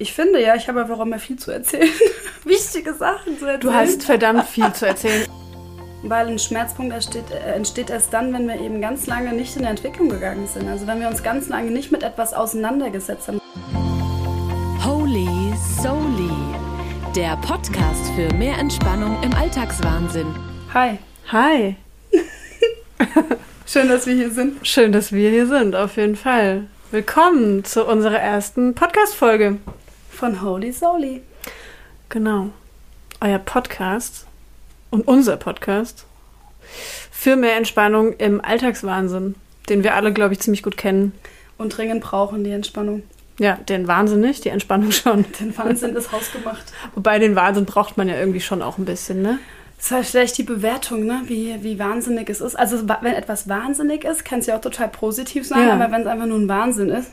Ich finde ja, ich habe einfach auch mal viel zu erzählen. Wichtige Sachen zu erzählen. Du hast verdammt viel zu erzählen. Weil ein Schmerzpunkt entsteht, äh, entsteht erst dann, wenn wir eben ganz lange nicht in der Entwicklung gegangen sind. Also wenn wir uns ganz lange nicht mit etwas auseinandergesetzt haben. Holy Soli, der Podcast für mehr Entspannung im Alltagswahnsinn. Hi. Hi. Schön, dass wir hier sind. Schön, dass wir hier sind, auf jeden Fall. Willkommen zu unserer ersten Podcast-Folge. Von Holy Soli. Genau. Euer Podcast und unser Podcast für mehr Entspannung im Alltagswahnsinn, den wir alle, glaube ich, ziemlich gut kennen. Und dringend brauchen die Entspannung. Ja, den Wahnsinn nicht, die Entspannung schon. Den Wahnsinn ist hausgemacht. Wobei den Wahnsinn braucht man ja irgendwie schon auch ein bisschen, ne? Das ist halt vielleicht die Bewertung, ne? wie, wie wahnsinnig es ist. Also wenn etwas wahnsinnig ist, kann es ja auch total positiv sein, Ja. aber wenn es einfach nur ein Wahnsinn ist,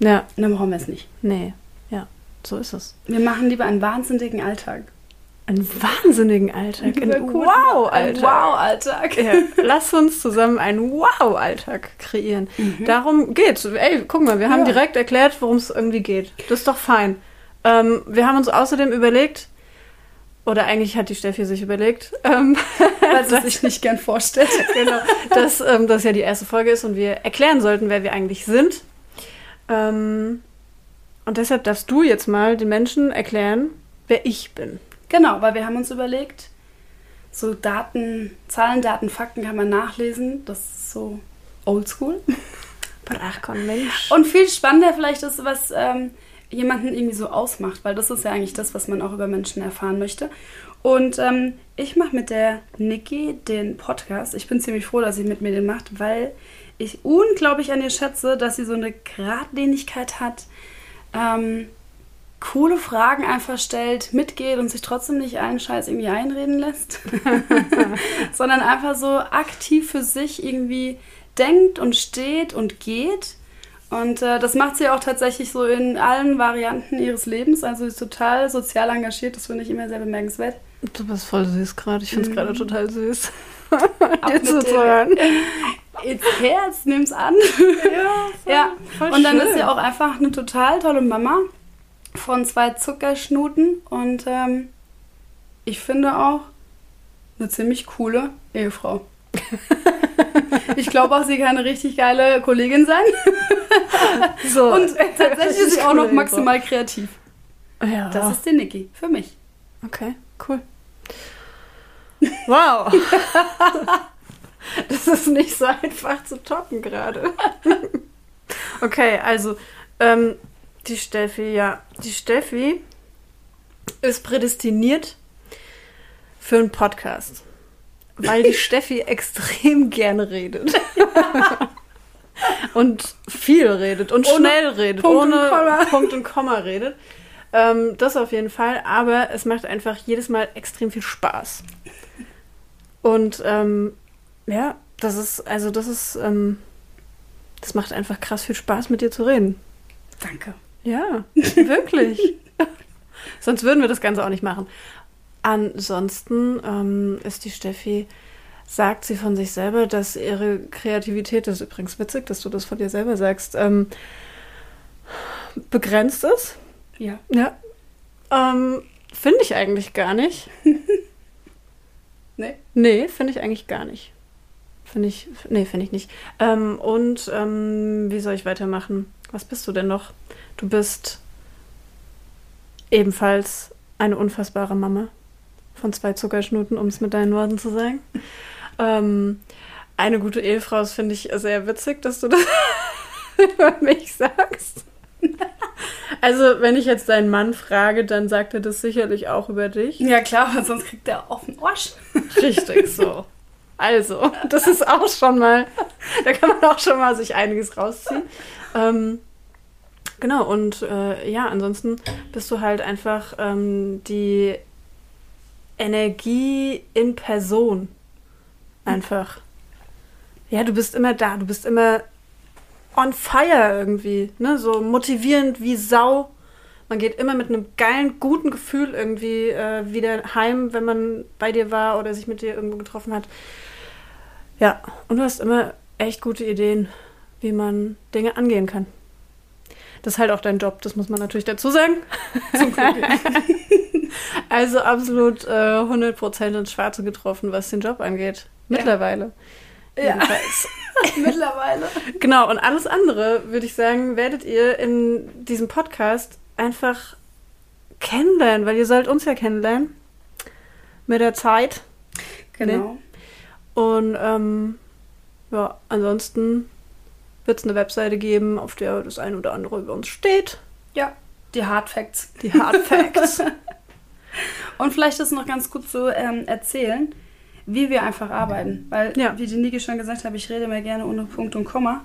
Ja, dann brauchen wir es nicht. nee, ja, so ist es. Wir machen lieber einen wahnsinnigen Alltag. Einen wahnsinnigen Alltag, einen Wow-Alltag. Wow-Alltag. Ja, lass uns zusammen einen Wow-Alltag kreieren. Darum geht's. Ey, guck mal, wir haben Mhm. Ja. direkt erklärt, worum es irgendwie geht. Das ist doch fein. Ähm, wir haben uns außerdem überlegt, oder eigentlich hat die Steffi sich überlegt, ähm, Weil sie sich nicht gern vorstellt. genau, dass ähm, das ja die erste Folge ist und wir erklären sollten, wer wir eigentlich sind. Ähm, und deshalb darfst du jetzt mal den Menschen erklären, wer ich bin. Genau, weil wir haben uns überlegt, so Daten, Zahlen, Daten, Fakten kann man nachlesen. Das ist so oldschool. Brachkon Mensch. Und viel spannender vielleicht ist, was ähm, jemanden irgendwie so ausmacht, weil das ist ja eigentlich das, was man auch über Menschen erfahren möchte. Und ähm, ich mache mit der Niki den Podcast. Ich bin ziemlich froh, dass sie mit mir den macht, weil ich unglaublich an ihr schätze, dass sie so eine Gradlinigkeit hat, ähm, coole Fragen einfach stellt, mitgeht und sich trotzdem nicht einen Scheiß irgendwie einreden lässt, sondern einfach so aktiv für sich irgendwie denkt und steht und geht. Und äh, das macht sie auch tatsächlich so in allen Varianten ihres Lebens. Also sie ist total sozial engagiert, das finde ich immer sehr bemerkenswert. Du bist voll süß gerade. Ich finde es gerade total süß. Dir zuzuhören. Ins Herz, nimm's an. Ja, ja, voll und dann schön. ist sie auch einfach eine total tolle Mama von zwei Zuckerschnuten und ähm, ich finde auch eine ziemlich coole Ehefrau. ich glaube auch, sie kann eine richtig geile Kollegin sein so. und tatsächlich ist sie auch noch maximal kreativ. Ja, Das ist die Niki, für mich. okay, cool. Wow. das ist nicht so einfach zu toppen gerade. okay, also ähm, die Steffi, ja, die Steffi ist prädestiniert für einen Podcast, weil die Steffi extrem gerne redet. und viel redet und Ohne schnell redet, Punkt und ohne Komma. Punkt und Komma redet. Ähm, das auf jeden Fall, aber es macht einfach jedes Mal extrem viel Spaß. Und ähm, ja, das ist, also das ist, ähm, das macht einfach krass viel Spaß, mit dir zu reden. Danke. Ja, wirklich. Sonst würden wir das Ganze auch nicht machen. Ansonsten ähm, ist die Steffi, sagt sie von sich selber, dass ihre Kreativität, das ist übrigens witzig, dass du das von dir selber sagst, ähm, begrenzt ist. Ja. Ja. Ähm, finde ich eigentlich gar nicht. Nee. Nee, finde ich eigentlich gar nicht. Finde ich, nee, finde ich nicht. Ähm, und ähm, wie soll ich weitermachen? Was bist du denn noch? Du bist ebenfalls eine unfassbare Mama von zwei Zuckerschnuten, um es mit deinen Worten zu sagen. Ähm, eine gute Ehefrau, das finde ich sehr witzig, dass du das über mich sagst. Also, wenn ich jetzt deinen Mann frage, dann sagt er das sicherlich auch über dich. Ja klar, weil sonst kriegt er auf den Arsch. Richtig so. Also, das ist auch schon mal, da kann man auch schon mal sich einiges rausziehen. Ähm, genau, und äh, ja, ansonsten bist du halt einfach ähm, die Energie in Person. Einfach. Ja, du bist immer da, du bist immer on fire irgendwie, ne? So motivierend wie Sau. Man geht immer mit einem geilen, guten Gefühl irgendwie äh, wieder heim, wenn man bei dir war oder sich mit dir irgendwo getroffen hat. Ja, und du hast immer echt gute Ideen, wie man Dinge angehen kann. Das ist halt auch dein Job, das muss man natürlich dazu sagen. also absolut äh, 100% ins Schwarze getroffen, was den Job angeht. Mittlerweile. Ja. Jedenfalls. Mittlerweile. Genau, und alles andere, würde ich sagen, werdet ihr in diesem Podcast einfach kennenlernen, weil ihr sollt uns ja kennenlernen. Mit der Zeit. Genau. Und ähm, ja, ansonsten wird es eine Webseite geben, auf der das ein oder andere über uns steht. Ja, die Hard Facts. Die Hard Facts. Und vielleicht ist noch ganz gut zu ähm, erzählen, wie wir einfach arbeiten. Weil, Ja. wie die Niki schon gesagt hat, ich rede mir gerne ohne Punkt und Komma.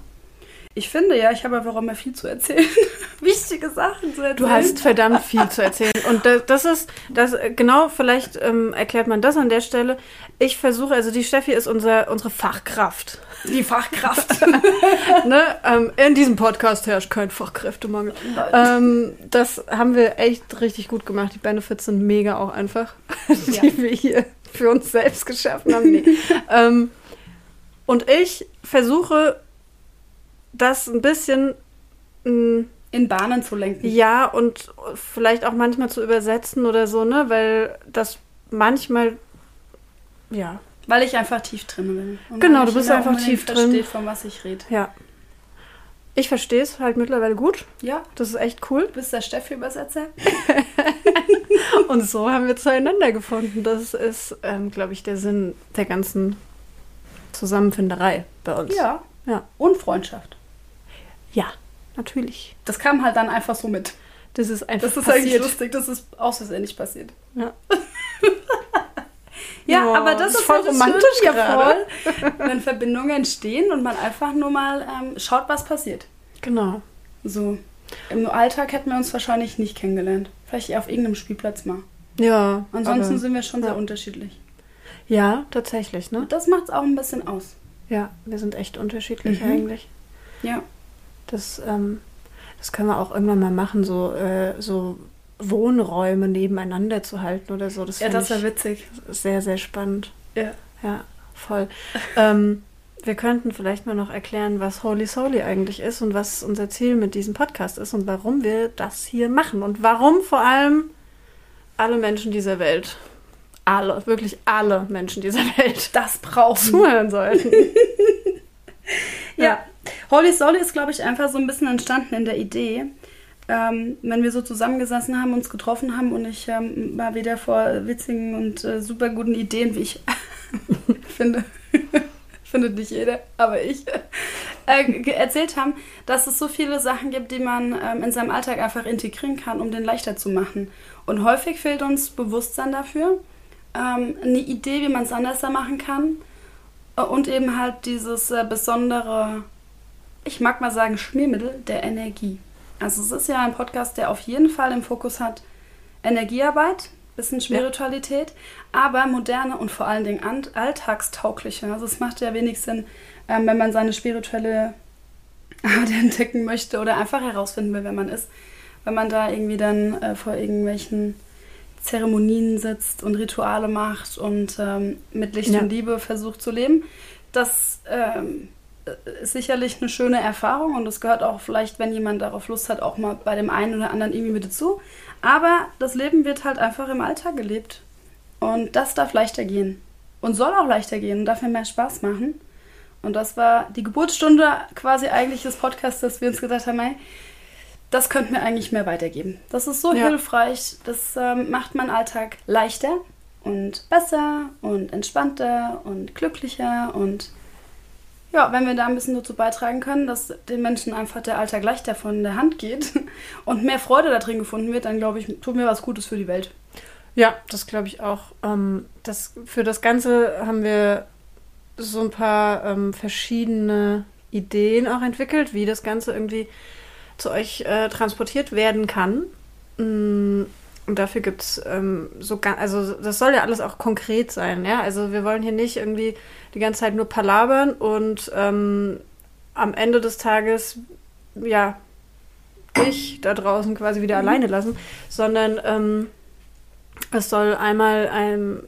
Ich finde ja, ich habe einfach auch immer viel zu erzählen. Wichtige Sachen zu erzählen. Du hast verdammt viel zu erzählen. Und das, das ist, das, genau, vielleicht ähm, erklärt man das an der Stelle. Ich versuche, also die Steffi ist unser, unsere Fachkraft. die Fachkraft. ne? ähm, in diesem Podcast herrscht kein Fachkräftemangel. Ähm, das haben wir echt richtig gut gemacht. Die Benefits sind mega auch einfach, Ja. die wir hier für uns selbst geschaffen haben. Nee. ähm, und ich versuche, das ein bisschen mh, In Bahnen zu lenken. ja und vielleicht auch manchmal zu übersetzen oder so, ne? Weil das manchmal, ja, Weil ich einfach tief drin bin. Und Genau, du ich bist einfach tief drin. versteht, von was ich rede. ja. Ich verstehe es halt mittlerweile gut. Ja, Das ist echt cool. du bist der Steffi-Übersetzer. Und so haben wir zueinander gefunden. Das ist, ähm, glaube ich, der Sinn der ganzen Zusammenfinderei bei uns. Ja. Ja. Und Freundschaft. Ja, natürlich. Das kam halt dann einfach so mit. Das ist einfach Das ist eigentlich passiert. lustig, das ist nicht passiert. Ja. Ja, aber das, das ist voll so das romantisch gerade. voll, wenn Verbindungen entstehen und man einfach nur mal ähm, schaut, was passiert. Genau. So. Im Alltag hätten wir uns wahrscheinlich nicht kennengelernt. Vielleicht auf irgendeinem Spielplatz mal. Ja. Ansonsten aber- sind wir schon ja. sehr unterschiedlich. Ja, tatsächlich, ne? Und das macht es auch ein bisschen aus. Ja, wir sind echt unterschiedlich Mhm. eigentlich. Ja. Das, ähm, das können wir auch irgendwann mal machen, so, äh, so Wohnräume nebeneinander zu halten oder so. Das Ja, das wäre witzig. sehr, sehr spannend. Ja. Ja, voll. ähm, wir könnten vielleicht mal noch erklären, was Holy Soly eigentlich ist und was unser Ziel mit diesem Podcast ist und warum wir das hier machen und warum vor allem alle Menschen dieser Welt, alle, wirklich alle Menschen dieser Welt Das brauchen zuhören sollten. Ja. Holy Solly ist, glaube ich, einfach so ein bisschen entstanden in der Idee. Ähm, wenn wir so zusammengesessen haben, uns getroffen haben und ich ähm, mal wieder vor witzigen und äh, super guten Ideen, wie ich finde, findet nicht jeder, aber ich, äh, erzählt haben, dass es so viele Sachen gibt, die man ähm, in seinem Alltag einfach integrieren kann, um den leichter zu machen. Und häufig fehlt uns Bewusstsein dafür, ähm, eine Idee, wie man es anders machen kann. Äh, Und eben halt dieses äh, besondere, ich mag mal sagen, Schmiermittel der Energie. Also es ist ja ein Podcast, der auf jeden Fall im Fokus hat Energiearbeit, bisschen Spiritualität, aber moderne und vor allen Dingen alltagstaugliche. Also es macht ja wenig Sinn, ähm, wenn man seine spirituelle Art entdecken möchte oder einfach herausfinden will, wer man ist, wenn man da irgendwie dann äh, vor irgendwelchen Zeremonien sitzt und Rituale macht und ähm, mit Licht Ja. und Liebe versucht zu leben. Das ähm, sicherlich eine schöne Erfahrung und das gehört auch vielleicht, wenn jemand darauf Lust hat, auch mal bei dem einen oder anderen irgendwie mit dazu. Aber das Leben wird halt einfach im Alltag gelebt. Und das darf leichter gehen. Und soll auch leichter gehen und darf mir mehr Spaß machen. Und das war die Geburtsstunde quasi eigentlich des Podcasts, dass wir uns gedacht haben, hey, das könnten wir eigentlich mehr weitergeben. Das ist so Ja. hilfreich, das ähm, macht meinen Alltag leichter und besser und entspannter und glücklicher und ja, wenn wir da ein bisschen dazu beitragen können, dass den Menschen einfach der Alltag leichter von der Hand geht und mehr Freude da drin gefunden wird, dann glaube ich, tun wir was Gutes für die Welt. Ja, das glaube ich auch. Ähm, das, für das Ganze haben wir so ein paar ähm, verschiedene Ideen auch entwickelt, wie das Ganze irgendwie zu euch äh, transportiert werden kann. Mm, Und dafür gibt es ähm, so, also das soll ja alles auch konkret sein, ja. Also wir wollen hier nicht irgendwie die ganze Zeit nur palabern und ähm, am Ende des Tages, ja, dich da draußen quasi wieder alleine lassen, sondern ähm, es soll einmal ein,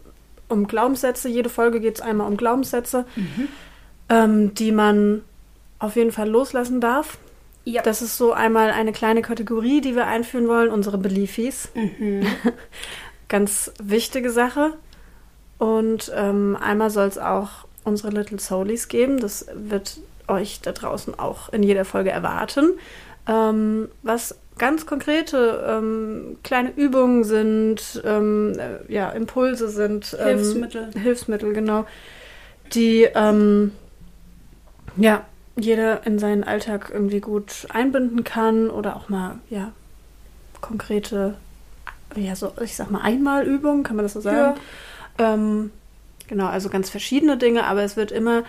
um Glaubenssätze, jede Folge geht es einmal um Glaubenssätze, ähm, die man auf jeden Fall loslassen darf Ja. Das ist so einmal eine kleine Kategorie, die wir einführen wollen, unsere Beliefies. Ganz wichtige Sache. Und ähm, einmal soll es auch unsere Little Soulies geben. Das wird euch da draußen auch in jeder Folge erwarten. Ähm, was ganz konkrete ähm, kleine Übungen sind, ähm, äh, ja, Impulse sind. ähm, Hilfsmittel. Hilfsmittel, genau. Die, ähm, ja, jeder in seinen Alltag irgendwie gut einbinden kann oder auch mal, ja, konkrete, ja, so, ich sag mal, Einmalübungen, kann man das so sagen? Ähm, genau, also ganz verschiedene Dinge, aber es wird immer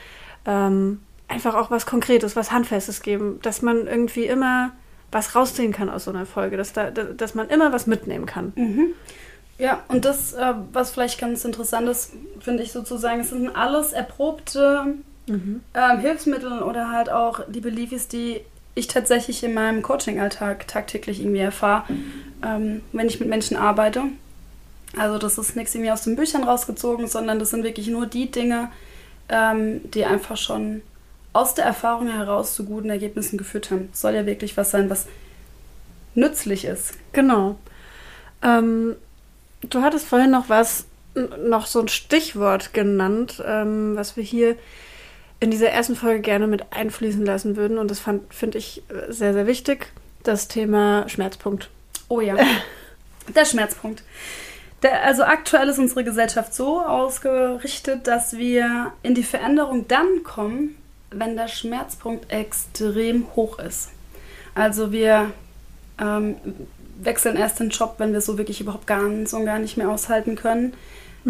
ähm, einfach auch was Konkretes, was Handfestes geben, dass man irgendwie immer was rausziehen kann aus so einer Folge, dass, da, da- dass man immer was mitnehmen kann. Mhm. Ja, und das, äh, was vielleicht ganz interessant ist, finde ich sozusagen, es sind alles erprobte ähm, Hilfsmittel oder halt auch die Beliefies, die ich tatsächlich in meinem Coaching-Alltag tagtäglich irgendwie erfahre, ähm, wenn ich mit Menschen arbeite. Also das ist nichts irgendwie aus den Büchern rausgezogen, sondern das sind wirklich nur die Dinge, ähm, die einfach schon aus der Erfahrung heraus zu guten Ergebnissen geführt haben. Soll ja wirklich was sein, was nützlich ist. Genau. Ähm, du hattest vorhin noch was, noch so ein Stichwort genannt, ähm, was wir hier in dieser ersten Folge gerne mit einfließen lassen würden. Und das finde ich äh, sehr, sehr wichtig. Das Thema Schmerzpunkt. Oh ja. Der Schmerzpunkt. Der, also aktuell ist unsere Gesellschaft so ausgerichtet, dass wir in die Veränderung dann kommen, wenn der Schmerzpunkt extrem hoch ist. Also wir ähm, wechseln erst den Job, wenn wir so wirklich überhaupt ganz und gar nicht mehr aushalten können.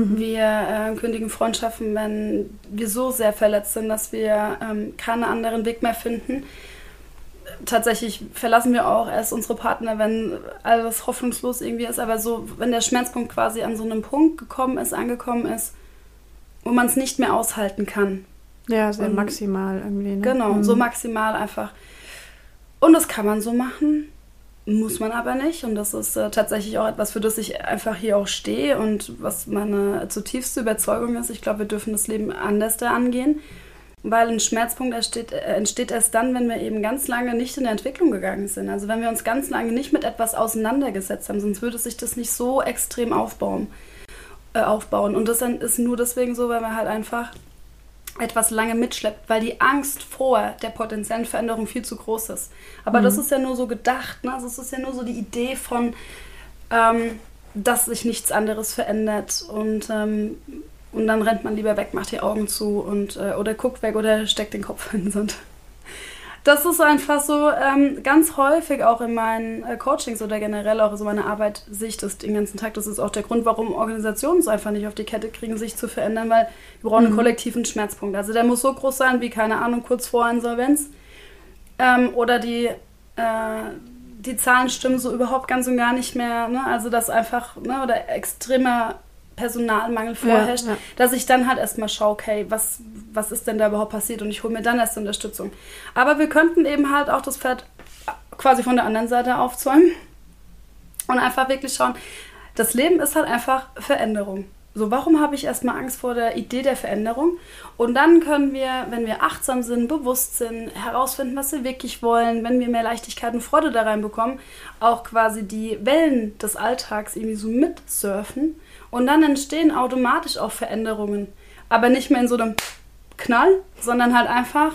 Wir äh, kündigen Freundschaften, wenn wir so sehr verletzt sind, dass wir ähm, keinen anderen Weg mehr finden tatsächlich verlassen wir auch erst unsere Partner, wenn alles hoffnungslos irgendwie ist, aber so, wenn der Schmerzpunkt quasi an so einem Punkt gekommen ist, angekommen ist, wo man es nicht mehr aushalten kann. Ja, sehr Und- maximal irgendwie. Ne? Genau, Mhm. so maximal einfach. Und das kann man so machen, muss man aber nicht. Und das ist äh, tatsächlich auch etwas, für das ich einfach hier auch stehe und was meine zutiefste Überzeugung ist. Ich glaube, wir dürfen das Leben anders da angehen. Weil ein Schmerzpunkt entsteht, äh, entsteht erst dann, wenn wir eben ganz lange nicht in der Entwicklung gegangen sind. Also wenn wir uns ganz lange nicht mit etwas auseinandergesetzt haben, sonst würde sich das nicht so extrem aufbauen. Äh, aufbauen. Und das ist nur deswegen so, weil wir halt einfach etwas lange mitschleppt, weil die Angst vor der potenziellen Veränderung viel zu groß ist. Aber das ist ja nur so gedacht, ne? also es ist ja nur so die Idee von, ähm, dass sich nichts anderes verändert und, ähm, und dann rennt man lieber weg, macht die Augen zu und äh, oder guckt weg oder steckt den Kopf in den Sand. Das ist einfach so ähm, ganz häufig auch in meinen äh, Coachings oder generell auch so meine Arbeit sehe ich das den ganzen Tag. Das ist auch der Grund, warum Organisationen es einfach nicht auf die Kette kriegen, sich zu verändern, weil wir brauchen einen kollektiven Schmerzpunkt. Also der muss so groß sein wie, keine Ahnung, kurz vor Insolvenz. Ähm, oder die, äh, die Zahlen stimmen so überhaupt ganz und gar nicht mehr. Ne? Also dass einfach, ne, oder extremer Personalmangel vorherrscht, ja. dass ich dann halt erstmal schaue, okay, was, was ist denn da überhaupt passiert und ich hole mir dann erst Unterstützung. Aber wir könnten eben halt auch das Pferd quasi von der anderen Seite aufzäumen und einfach wirklich schauen, das Leben ist halt einfach Veränderung. So, warum habe ich erstmal Angst vor der Idee der Veränderung? Und dann können wir, wenn wir achtsam sind, bewusst sind, herausfinden, was wir wirklich wollen, wenn wir mehr Leichtigkeit und Freude da reinbekommen, auch quasi die Wellen des Alltags irgendwie so mitsurfen. Und dann entstehen automatisch auch Veränderungen. Aber nicht mehr in so einem Knall, sondern halt einfach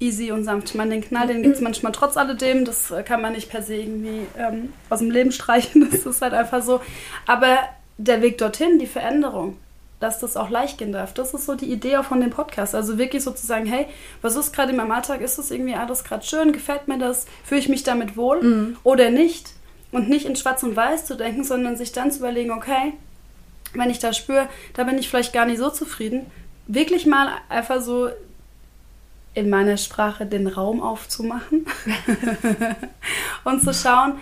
easy und sanft. Ich meine, den Knall, den gibt es manchmal trotz alledem. Das äh, kann man nicht per se irgendwie ähm, aus dem Leben streichen. Das ist halt einfach so. Aber der Weg dorthin, die Veränderung, dass das auch leicht gehen darf, das ist so die Idee auch von dem Podcast. Also wirklich sozusagen, hey, was ist gerade in meinem Alltag? Ist das irgendwie alles gerade schön? Gefällt mir das? Fühle ich mich damit wohl oder nicht? Und nicht in Schwarz und Weiß zu denken, sondern sich dann zu überlegen, okay, wenn ich da spüre, da bin ich vielleicht gar nicht so zufrieden, wirklich mal einfach so in meiner Sprache den Raum aufzumachen und zu schauen,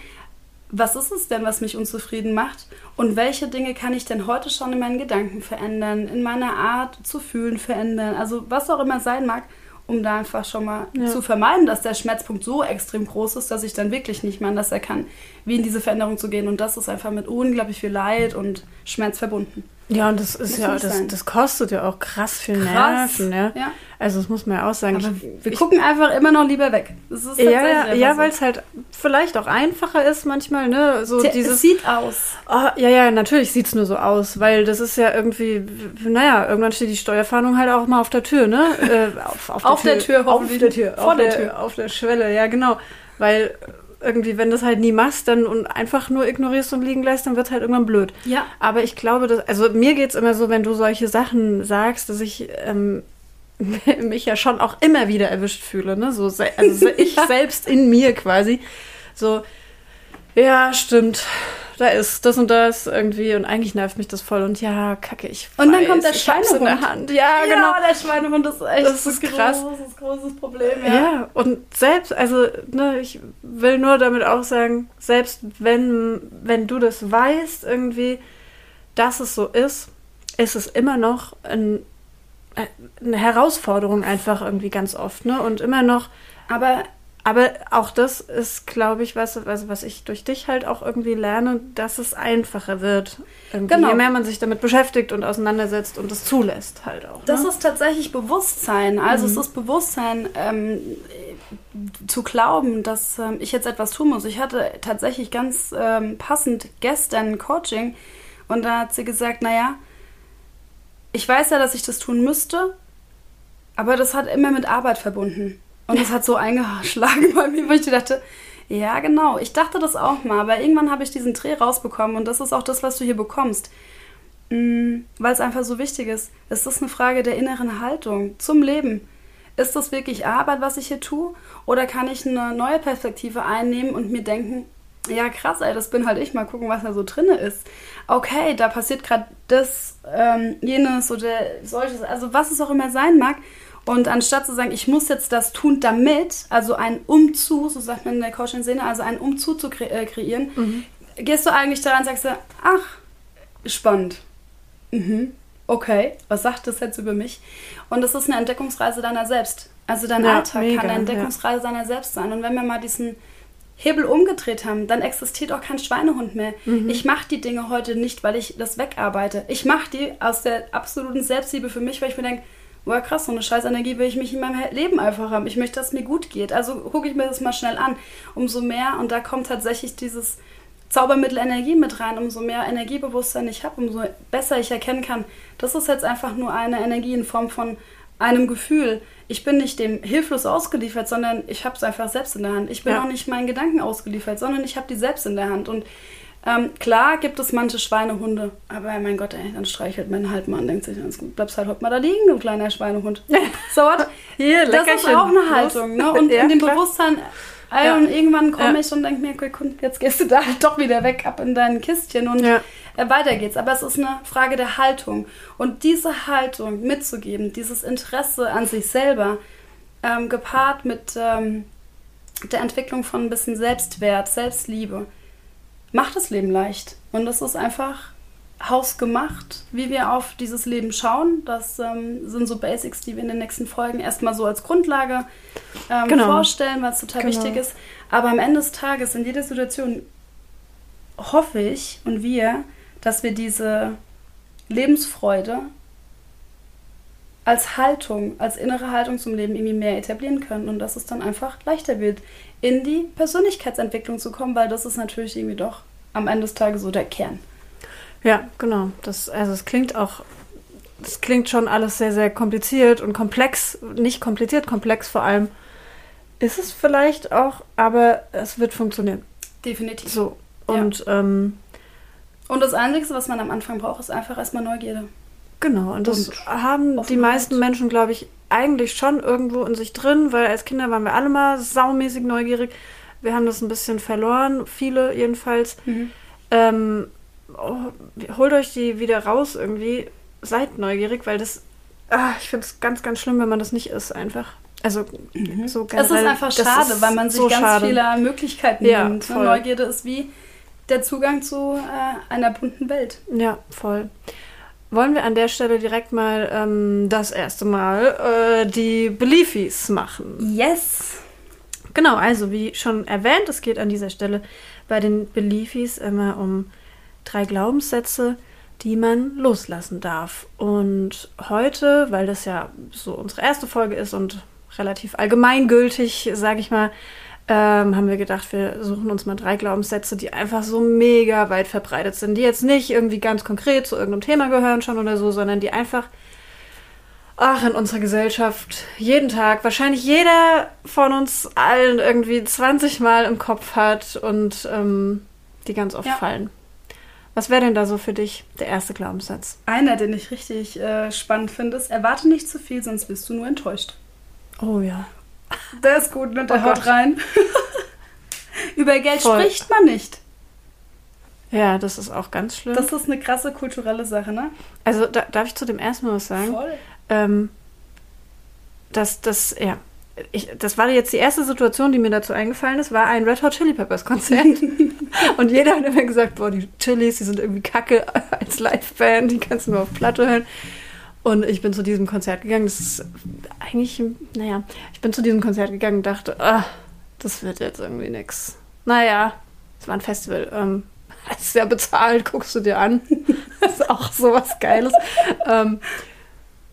was ist es denn, was mich unzufrieden macht und welche Dinge kann ich denn heute schon in meinen Gedanken verändern, in meiner Art zu fühlen verändern, also was auch immer sein mag, um da einfach schon mal Ja. zu vermeiden, dass der Schmerzpunkt so extrem groß ist, dass ich dann wirklich nicht mehr anders erkann, wie in diese Veränderung zu gehen und das ist einfach mit unglaublich viel Leid und Schmerz verbunden. Ja, und das ist Muss ja, das, das kostet ja auch krass viel Krass. Nerven, ja. Ja. Also das muss man ja auch sagen. Aber Ich- wir ich- gucken einfach immer noch lieber weg. Das ist ja, ja, so. weil es halt vielleicht auch einfacher ist manchmal, ne? So Tja, dieses es sieht aus. Oh, ja, ja, natürlich sieht's nur so aus, weil das ist ja irgendwie, naja, irgendwann steht die Steuerfahndung halt auch mal auf der Tür, ne? Äh, auf, Auf der Tür, auf hoffentlich. der Tür, Vor auf der der Tür. auf der Schwelle, ja genau, weil irgendwie, wenn du das halt nie machst, dann und einfach nur ignorierst und liegen lässt, dann wird's halt irgendwann blöd. Ja. Aber ich glaube, dass, also mir geht's immer so, wenn du solche Sachen sagst, dass ich ähm, mich ja schon auch immer wieder erwischt fühle, ne? So, also ich selbst in mir quasi. So, ja, stimmt. Da ist das und das irgendwie und eigentlich nervt mich das voll und ja, kacke, ich Und dann weiß, kommt der hab's in der Schweinehund. Hand. Ja, genau. der Schweinehund ist echt Das ist ein krass. großes, großes Problem. Ja. Ja. und selbst, also, ne, ich will nur damit auch sagen, selbst wenn, wenn du das weißt, irgendwie, dass es so ist, ist es immer noch ein, äh, eine Herausforderung einfach irgendwie ganz oft, ne? Und immer noch, Aber aber auch das ist, glaube ich, was, also was ich durch dich halt auch irgendwie lerne, dass es einfacher wird. Irgendwie, Genau. Je mehr man sich damit beschäftigt und auseinandersetzt und es zulässt halt auch. Das ne? ist tatsächlich Bewusstsein. Also Mhm. es ist Bewusstsein, ähm, zu glauben, dass ähm, ich jetzt etwas tun muss. Ich hatte tatsächlich ganz ähm, passend gestern ein Coaching und da hat sie gesagt, naja, ich weiß ja, dass ich das tun müsste, aber das hat immer mit Arbeit verbunden. Und das hat so eingeschlagen bei mir, wo ich dachte, ja, genau. Ich dachte das auch mal, aber irgendwann habe ich diesen Dreh rausbekommen und das ist auch das, was du hier bekommst. Mm, Weil es einfach so wichtig ist. Es ist eine Frage der inneren Haltung zum Leben. Ist das wirklich Arbeit, was ich hier tue? Oder kann ich eine neue Perspektive einnehmen und mir denken, ja krass, ey, das bin halt ich, mal gucken, was da so drinne ist. Okay, da passiert gerade das, ähm, jenes oder solches, also was es auch immer sein mag. Und anstatt zu sagen, ich muss jetzt das tun, damit, also ein Umzug, so sagt man in der Coaching-Szene, also einen Umzug zu kre äh, kreieren, gehst du eigentlich daran und sagst, du, ach, spannend. Mhm. Okay, was sagt das jetzt über mich? Und das ist eine Entdeckungsreise deiner selbst. Also dein Ja, Alltag mega, kann eine Entdeckungsreise deiner selbst sein. Und wenn wir mal diesen Hebel umgedreht haben, dann existiert auch kein Schweinehund mehr. Mhm. Ich mache die Dinge heute nicht, weil ich das wegarbeite. Ich mache die aus der absoluten Selbstliebe für mich, weil ich mir denke, boah krass, so eine Scheißenergie will ich mich in meinem Leben einfach haben. Ich möchte, dass es mir gut geht. Also gucke ich mir das mal schnell an. Umso mehr, und da kommt tatsächlich dieses Zaubermittel Energie mit rein, umso mehr Energiebewusstsein ich habe, umso besser ich erkennen kann, das ist jetzt einfach nur eine Energie in Form von einem Gefühl. Ich bin nicht dem hilflos ausgeliefert, sondern ich habe es einfach selbst in der Hand. Ich bin Ja. auch nicht meinen Gedanken ausgeliefert, sondern ich habe die selbst in der Hand. Und ähm, klar gibt es manche Schweinehunde, aber mein Gott, ey, dann streichelt man halt mal und denkt sich, du bleibst halt heute mal da liegen, du kleiner Schweinehund. So what? Hier, Das ist auch eine. Haltung. Ne? Und Ja, in dem klar. Bewusstsein, ey, Ja. und irgendwann komme Ja. ich und denke mir, okay, jetzt gehst du da halt doch wieder weg, ab in dein Kistchen und äh, weiter geht's. Aber es ist eine Frage der Haltung. Und diese Haltung mitzugeben, dieses Interesse an sich selber, ähm, gepaart mit ähm, der Entwicklung von ein bisschen Selbstwert, Selbstliebe, macht das Leben leicht. Und das ist einfach hausgemacht, wie wir auf dieses Leben schauen. Das ähm, sind so Basics, die wir in den nächsten Folgen erstmal so als Grundlage ähm, Genau. vorstellen, weil es total Genau. wichtig ist. Aber am Ende des Tages, in jeder Situation, hoffe ich und wir, dass wir diese Lebensfreude als Haltung, als innere Haltung zum Leben irgendwie mehr etablieren können und dass es dann einfach leichter wird, in die Persönlichkeitsentwicklung zu kommen, weil das ist natürlich irgendwie doch am Ende des Tages so der Kern. Ja, genau. Das, also es klingt auch, es klingt schon alles sehr, sehr kompliziert und komplex. Nicht kompliziert, komplex vor allem. Ist es vielleicht auch, aber es wird funktionieren. Definitiv. So. Und ähm, Und das Einzige, was man am Anfang braucht, ist einfach erstmal Neugierde. Genau, und das Und haben die meisten Menschen, glaube ich, eigentlich schon irgendwo in sich drin, weil als Kinder waren wir alle mal saumäßig neugierig. Wir haben das ein bisschen verloren, viele jedenfalls. Ähm, oh, holt euch die wieder raus irgendwie. Seid neugierig, weil das, ah, ich finde es ganz, ganz schlimm, wenn man das nicht ist, einfach. Also so generell. es ist einfach schade, ist weil man sich so ganz schade. viele Möglichkeiten Ja, nimmt. Ne? voll. Neugierde ist wie der Zugang zu äh, einer bunten Welt. Ja, voll. Wollen wir an der Stelle direkt mal ähm, das erste Mal äh, die Beliefis machen? Yes! Genau, also wie schon erwähnt, es geht an dieser Stelle bei den Beliefis immer um drei Glaubenssätze, die man loslassen darf. Und heute, weil das ja so unsere erste Folge ist und relativ allgemeingültig, sage ich mal, ähm, haben wir gedacht, wir suchen uns mal drei Glaubenssätze, die einfach so mega weit verbreitet sind, die jetzt nicht irgendwie ganz konkret zu irgendeinem Thema gehören schon oder so, sondern die einfach, ach, in unserer Gesellschaft jeden Tag, wahrscheinlich jeder von uns allen irgendwie 20 Mal im Kopf hat und ähm, die ganz oft Ja. fallen. Was wäre denn da so für dich der erste Glaubenssatz? Einer, den ich richtig äh, spannend finde, ist, erwarte nicht zu viel, sonst bist du nur enttäuscht. Oh ja. Der ist gut, ne? Der Oh haut Gott. rein. Über Geld Voll. spricht man nicht. Ja, das ist auch ganz schlimm. Das ist eine krasse kulturelle Sache, ne? also da, darf ich zu dem ersten mal was sagen? Voll. Ähm, das, das, ja. Ich, das war jetzt die erste Situation, die mir dazu eingefallen ist, war ein Red Hot Chili Peppers Konzert. und jeder hat immer gesagt, boah, die Chilis, die sind irgendwie kacke als Liveband, die kannst du nur auf Platte hören. Und ich bin zu diesem Konzert gegangen. Das ist eigentlich, naja, ich bin zu diesem Konzert gegangen und dachte, ah, das wird jetzt irgendwie nix. Naja, es war ein Festival. Ähm, hast es ja bezahlt, guckst du dir an. das ist auch sowas Geiles. ähm,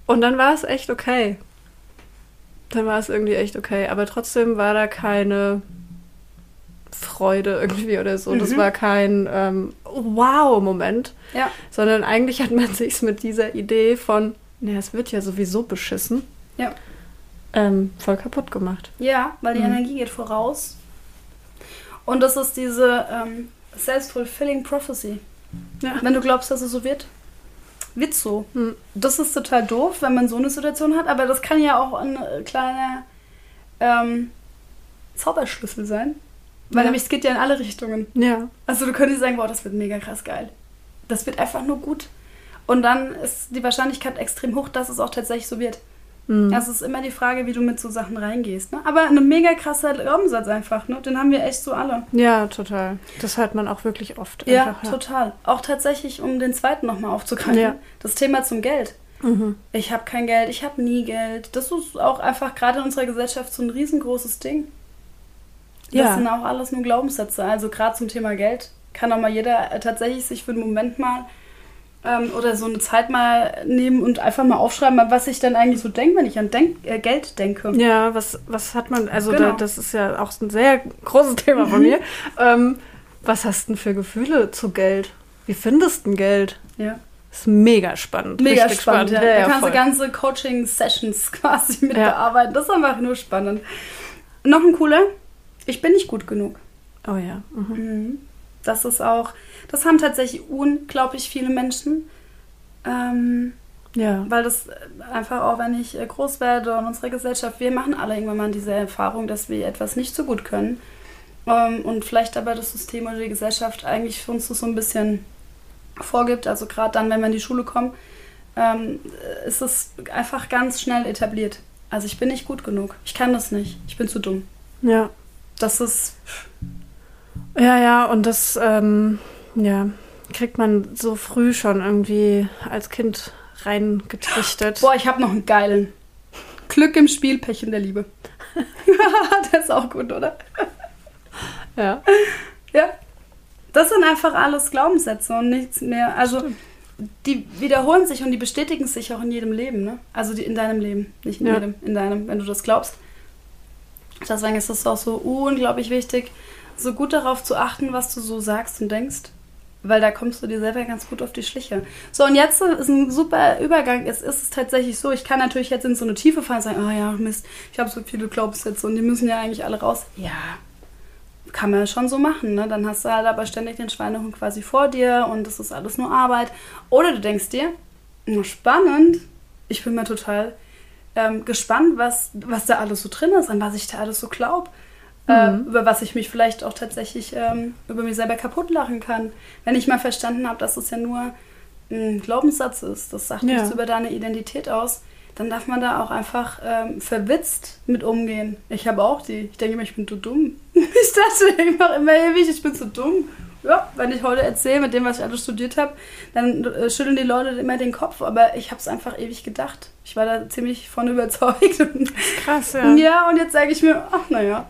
und dann war es echt okay. Dann war es irgendwie echt okay. Aber trotzdem war da keine Freude irgendwie oder so. Das Mhm. war kein ähm, Wow-Moment. Ja. Sondern eigentlich hat man sich mit dieser Idee von, naja, es wird ja sowieso beschissen, Ja. ähm, voll kaputt gemacht. Ja, weil die Mhm. Energie geht voraus. Und das ist diese ähm, self-fulfilling prophecy. Ja. Wenn du glaubst, dass es so wird, wird so. Hm. Das ist total doof, wenn man so eine Situation hat, aber das kann ja auch ein äh, kleiner ähm, Zauberschlüssel sein. Weil Ja. nämlich es geht ja in alle Richtungen. Ja. Also du könntest sagen, boah, das wird mega krass geil. Das wird einfach nur gut. Und dann ist die Wahrscheinlichkeit extrem hoch, dass es auch tatsächlich so wird. Mhm. Also es ist immer die Frage, wie du mit so Sachen reingehst. Ne? Aber ein mega krasser Glaubenssatz einfach. Ne? Den haben wir echt so alle. ja, total. Das hört man auch wirklich oft. Ja, einfach, total. Auch tatsächlich, um den zweiten nochmal aufzugreifen. Ja. Das Thema zum Geld. Mhm. Ich habe kein Geld, ich habe nie Geld. Das ist auch einfach gerade in unserer Gesellschaft so ein riesengroßes Ding. Das Ja. sind auch alles nur Glaubenssätze. Also gerade zum Thema Geld kann auch mal jeder äh, tatsächlich sich für einen Moment mal ähm, oder so eine Zeit mal nehmen und einfach mal aufschreiben, was ich dann eigentlich so denke, wenn ich an Denk äh, Geld denke. Ja, was, was hat man, also Genau. da, das ist ja auch ein sehr großes Thema von mir. Ähm, was hast du denn für Gefühle zu Geld? Wie findest du denn Geld? Ja. ist mega spannend. Mega richtig spannend, ja. Ja, da kannst du ganze Coaching-Sessions quasi mit Ja. bearbeiten. Das ist einfach nur spannend. Noch ein cooler. Ich bin nicht gut genug. oh ja. Mhm. Mhm. Das ist auch, das haben tatsächlich unglaublich viele Menschen. Ähm, Ja. weil das einfach auch, wenn ich äh, groß werde und unsere Gesellschaft, wir machen alle irgendwann mal diese Erfahrung, dass wir etwas nicht so gut können. Ähm, und vielleicht aber das System oder die Gesellschaft eigentlich für uns das so ein bisschen vorgibt. Also gerade dann, wenn wir in die Schule kommen, ähm, ist es einfach ganz schnell etabliert. Also ich bin nicht gut genug. Ich kann das nicht. Ich bin zu dumm. Ja. Das ist Ja, ja, und das, ähm, ja, kriegt man so früh schon irgendwie als Kind reingetrichtert. Boah, ich habe noch einen geilen. Glück im Spiel, Pech in der Liebe. der ist auch gut, oder? Ja. Ja. Das sind einfach alles Glaubenssätze und nichts mehr. Also die wiederholen sich und die bestätigen sich auch in jedem Leben, ne? Also die in deinem Leben, nicht in Ja. jedem, in deinem, wenn du das glaubst. Deswegen ist es auch so unglaublich wichtig, so gut darauf zu achten, was du so sagst und denkst. Weil da kommst du dir selber ganz gut auf die Schliche. So, und jetzt ist ein super Übergang. Jetzt ist es tatsächlich so, ich kann natürlich jetzt in so eine Tiefe fallen und sagen, oh ja, Mist, ich habe so viele Glaubenssätze und die müssen ja eigentlich alle raus. Ja, kann man schon so machen, ne? Dann hast du halt aber ständig den Schweinehund quasi vor dir und das ist alles nur Arbeit. Oder du denkst dir, "Oh, spannend, ich bin mal total ähm, gespannt, was, was da alles so drin ist, an was ich da alles so glaube. Äh, über was ich mich vielleicht auch tatsächlich ähm, über mich selber kaputt lachen kann. Wenn ich mal verstanden habe, dass es ja nur ein Glaubenssatz ist, das sagt Ja. nichts über deine Identität aus, dann darf man da auch einfach ähm, verwitzt mit umgehen. Ich habe auch die. Ich denke immer, ich bin zu dumm. Ich dachte, ich mache immer ewig, ich bin zu dumm. Ja, wenn ich heute erzähle mit dem, was ich alles studiert habe, dann äh, schütteln die Leute immer den Kopf. Aber ich habe es einfach ewig gedacht. Ich war da ziemlich von überzeugt. Krass, ja. ja, und jetzt sage ich mir, ach naja,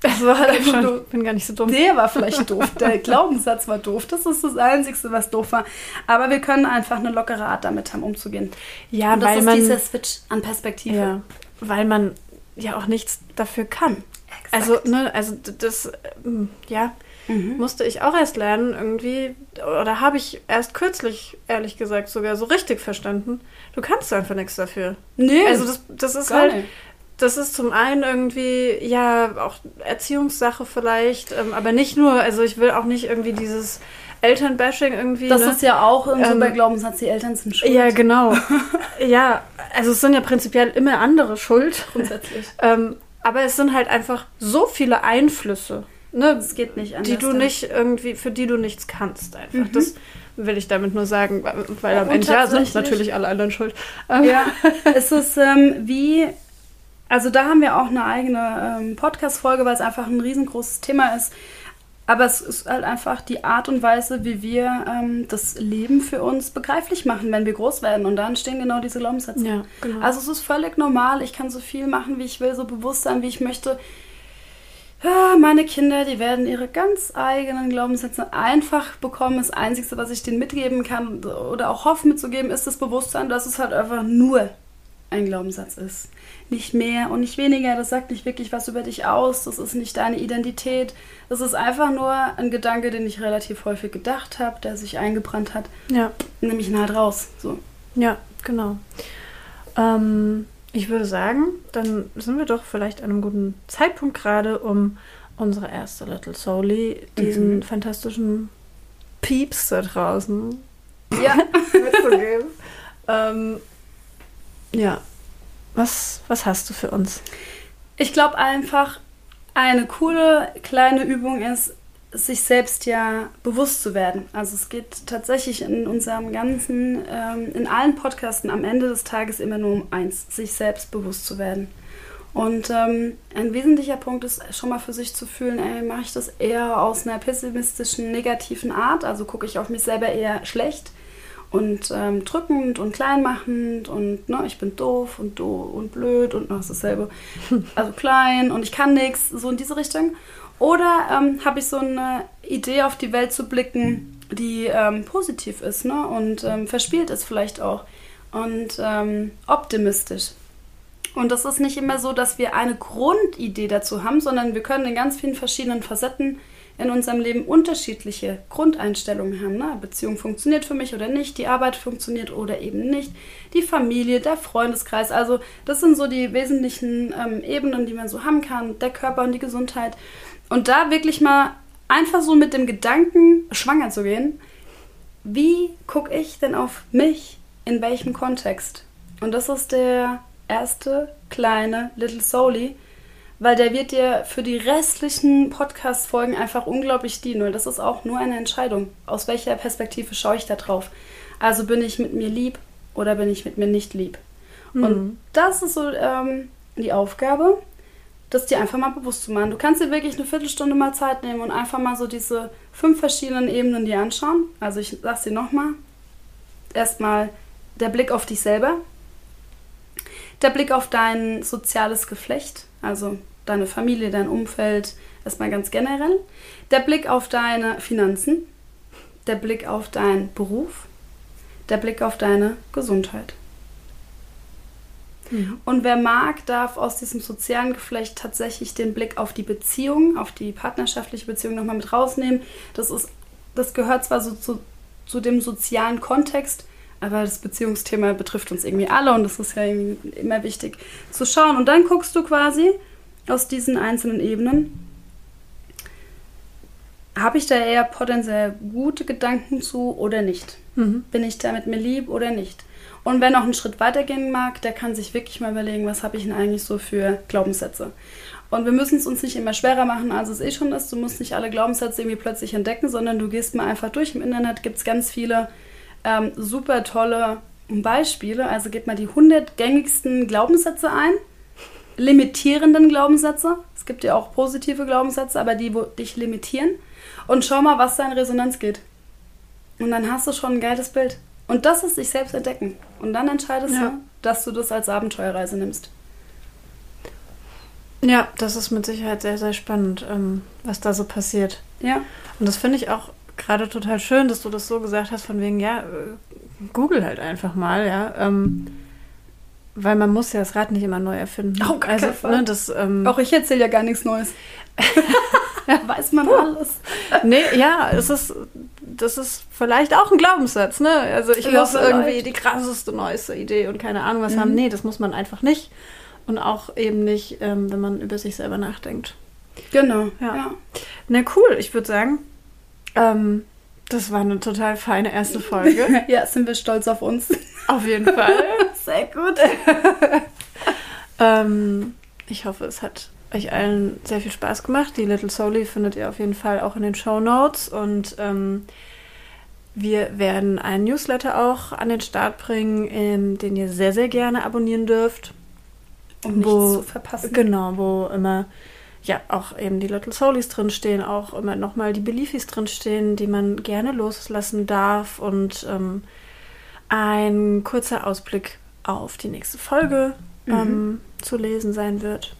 Das war halt einfach doof. Ich bin gar nicht so dumm. Der war vielleicht doof. Der Glaubenssatz war doof. Das ist das Einzige, was doof war. Aber wir können einfach eine lockere Art damit haben, umzugehen. Ja, Und das weil ist man, dieser Switch an Perspektive. ja, weil man ja auch nichts dafür kann. Exakt. Also, ne, also das, ähm, ja, Mhm. musste ich auch erst lernen irgendwie, oder habe ich erst kürzlich, ehrlich gesagt, sogar so richtig verstanden. Du kannst einfach nichts dafür. Nee, Also das, das ist halt, nicht. das ist zum einen irgendwie, ja, auch Erziehungssache vielleicht, ähm, aber nicht nur, also ich will auch nicht irgendwie dieses Elternbashing irgendwie. Das ne? ist ja auch so Ähm, bei Glaubenssatz, die Eltern sind schuld. Ja, genau. ja, also es sind ja prinzipiell immer andere schuld. Grundsätzlich. Ähm, aber es sind halt einfach so viele Einflüsse, ne, Es geht nicht anders. die du dann. nicht irgendwie, für die du nichts kannst einfach. Mhm. Das will ich damit nur sagen, weil- weil am Ende ja, sind natürlich alle anderen schuld. Ähm, Ja, es ist ähm, wie, also da haben wir auch eine eigene ähm, Podcast-Folge, weil es einfach ein riesengroßes Thema ist. Aber es ist halt einfach die Art und Weise, wie wir ähm, das Leben für uns begreiflich machen, wenn wir groß werden. Und da entstehen genau diese Glaubenssätze. Ja, genau. Also es ist völlig normal. Ich kann so viel machen, wie ich will, so bewusst sein, wie ich möchte. Ja, meine Kinder, die werden ihre ganz eigenen Glaubenssätze einfach bekommen. Das Einzige, was ich denen mitgeben kann oder auch hoffe mitzugeben, ist das Bewusstsein, dass es halt einfach nur ein Glaubenssatz ist. Nicht mehr und nicht weniger. Das sagt nicht wirklich was über dich aus. Das ist nicht deine Identität. Das ist einfach nur ein Gedanke, den ich relativ häufig gedacht habe, der sich eingebrannt hat. ja. Nehme ich ihn halt raus. So. Ja, genau. Ähm, ich würde sagen, dann sind wir doch vielleicht an einem guten Zeitpunkt gerade, um unsere erste Little Soully, diesen Mhm. fantastischen Pieps da draußen Ja. mitzugeben. ähm, ja, was, was hast du für uns? Ich glaube einfach, eine coole kleine Übung ist, sich selbst ja bewusst zu werden. Also es geht tatsächlich in unserem ganzen, ähm, in allen Podcasten am Ende des Tages immer nur um eins, sich selbst bewusst zu werden. Und ähm, ein wesentlicher Punkt ist schon mal für sich zu fühlen, ey, mache ich das eher aus einer pessimistischen, negativen Art, also gucke ich auf mich selber eher schlecht und ähm, drückend und kleinmachend und ne, ich bin doof und doof und blöd und noch dasselbe. Also klein und ich kann nichts, so in diese Richtung. Oder ähm, habe ich so eine Idee auf die Welt zu blicken, die ähm, positiv ist ne? und ähm, verspielt ist vielleicht auch und ähm, optimistisch. Und das ist nicht immer so, dass wir eine Grundidee dazu haben, sondern wir können in ganz vielen verschiedenen Facetten in unserem Leben unterschiedliche Grundeinstellungen haben. Ne? Beziehung funktioniert für mich oder nicht, die Arbeit funktioniert oder eben nicht, die Familie, der Freundeskreis. Also das sind so die wesentlichen ähm, Ebenen, die man so haben kann, der Körper und die Gesundheit. Und da wirklich mal einfach so mit dem Gedanken, schwanger zu gehen, wie gucke ich denn auf mich, in welchem Kontext? Und das ist der erste kleine Little Soully, weil der wird dir für die restlichen Podcast-Folgen einfach unglaublich dienen, weil das ist auch nur eine Entscheidung. Aus welcher Perspektive schaue ich da drauf? Also bin ich mit mir lieb oder bin ich mit mir nicht lieb? Und das ist so ähm, die Aufgabe, das dir einfach mal bewusst zu machen. Du kannst dir wirklich eine Viertelstunde mal Zeit nehmen und einfach mal so diese fünf verschiedenen Ebenen dir anschauen. Also ich sag's dir nochmal. Erstmal der Blick auf dich selber, der Blick auf dein soziales Geflecht, also deine Familie, dein Umfeld, erstmal ganz generell. Der Blick auf deine Finanzen, der Blick auf deinen Beruf, der Blick auf deine Gesundheit. Und wer mag, darf aus diesem sozialen Geflecht tatsächlich den Blick auf die Beziehung, auf die partnerschaftliche Beziehung nochmal mit rausnehmen. Das, ist, das gehört zwar so zu, zu dem sozialen Kontext, aber das Beziehungsthema betrifft uns irgendwie alle und das ist ja immer wichtig zu schauen. Und dann guckst du quasi aus diesen einzelnen Ebenen, habe ich da eher potenziell gute Gedanken zu oder nicht? Mhm. Bin ich da mit mir lieb oder nicht? Und wer noch einen Schritt weitergehen mag, der kann sich wirklich mal überlegen, was habe ich denn eigentlich so für Glaubenssätze. Und wir müssen es uns nicht immer schwerer machen, als es eh schon ist. Du musst nicht alle Glaubenssätze irgendwie plötzlich entdecken, sondern du gehst mal einfach durch. Im Internet gibt es ganz viele ähm, super tolle Beispiele. Also gib mal die 100 gängigsten Glaubenssätze ein. Limitierenden Glaubenssätze. Es gibt ja auch positive Glaubenssätze, aber die, wo dich limitieren. Und schau mal, was da in Resonanz geht. Und dann hast du schon ein geiles Bild. Und das ist sich selbst entdecken. Und dann entscheidest Ja. du, dass du das als Abenteuerreise nimmst. Ja, das ist mit Sicherheit sehr, sehr spannend, ähm, was da so passiert. Ja. Und das finde ich auch gerade total schön, dass du das so gesagt hast, von wegen, ja, äh, Google halt einfach mal, ja. Ähm, weil man muss ja das Rad nicht immer neu erfinden. Gar also, ne, das, ähm, Auch ich erzähle ja gar nichts Neues. Weiß man alles. Nee, ja, es ist, das ist vielleicht auch ein Glaubenssatz, ne? Also ich Ja, muss irgendwie vielleicht. die krasseste, neueste Idee und keine Ahnung was Mhm. haben. Nee, das muss man einfach nicht. Und auch eben nicht, ähm, wenn man über sich selber nachdenkt. Genau. Ja. Ja. Na cool, ich würde sagen, ähm, das war eine total feine erste Folge. Ja, sind wir stolz auf uns. Auf jeden Fall. Sehr gut. ähm, ich hoffe, es hat euch allen sehr viel Spaß gemacht. Die Little Soli findet ihr auf jeden Fall auch in den Show Notes. Und ähm, wir werden einen Newsletter auch an den Start bringen, ähm, den ihr sehr, sehr gerne abonnieren dürft. Um nichts Wo- zu verpassen. Genau, wo immer ja auch eben die Little Solis drinstehen, auch immer nochmal die Beliefis drinstehen, die man gerne loslassen darf und ähm, ein kurzer Ausblick auf die nächste Folge ähm, zu lesen sein wird.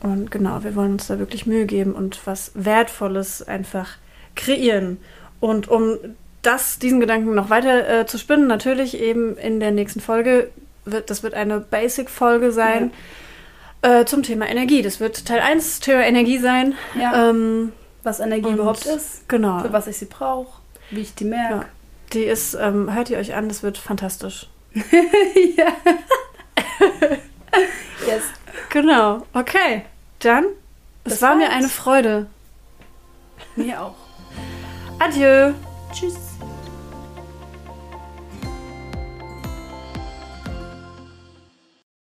Und genau, wir wollen uns da wirklich Mühe geben und was Wertvolles einfach kreieren. Und um das, diesen Gedanken noch weiter äh, zu spinnen, natürlich eben in der nächsten Folge wird, das wird eine Basic-Folge sein äh, zum Thema Energie. Das wird Teil 1 Thema Energie sein. Ja. Ähm, was Energie überhaupt ist, genau. für was ich sie brauche, wie ich die Ja. merke. Die ist, ähm, hört ihr euch an, das wird fantastisch. ja. yes. Genau. Okay. Dann, es Bis war mir eine Freude. Mir auch. Adieu. Tschüss.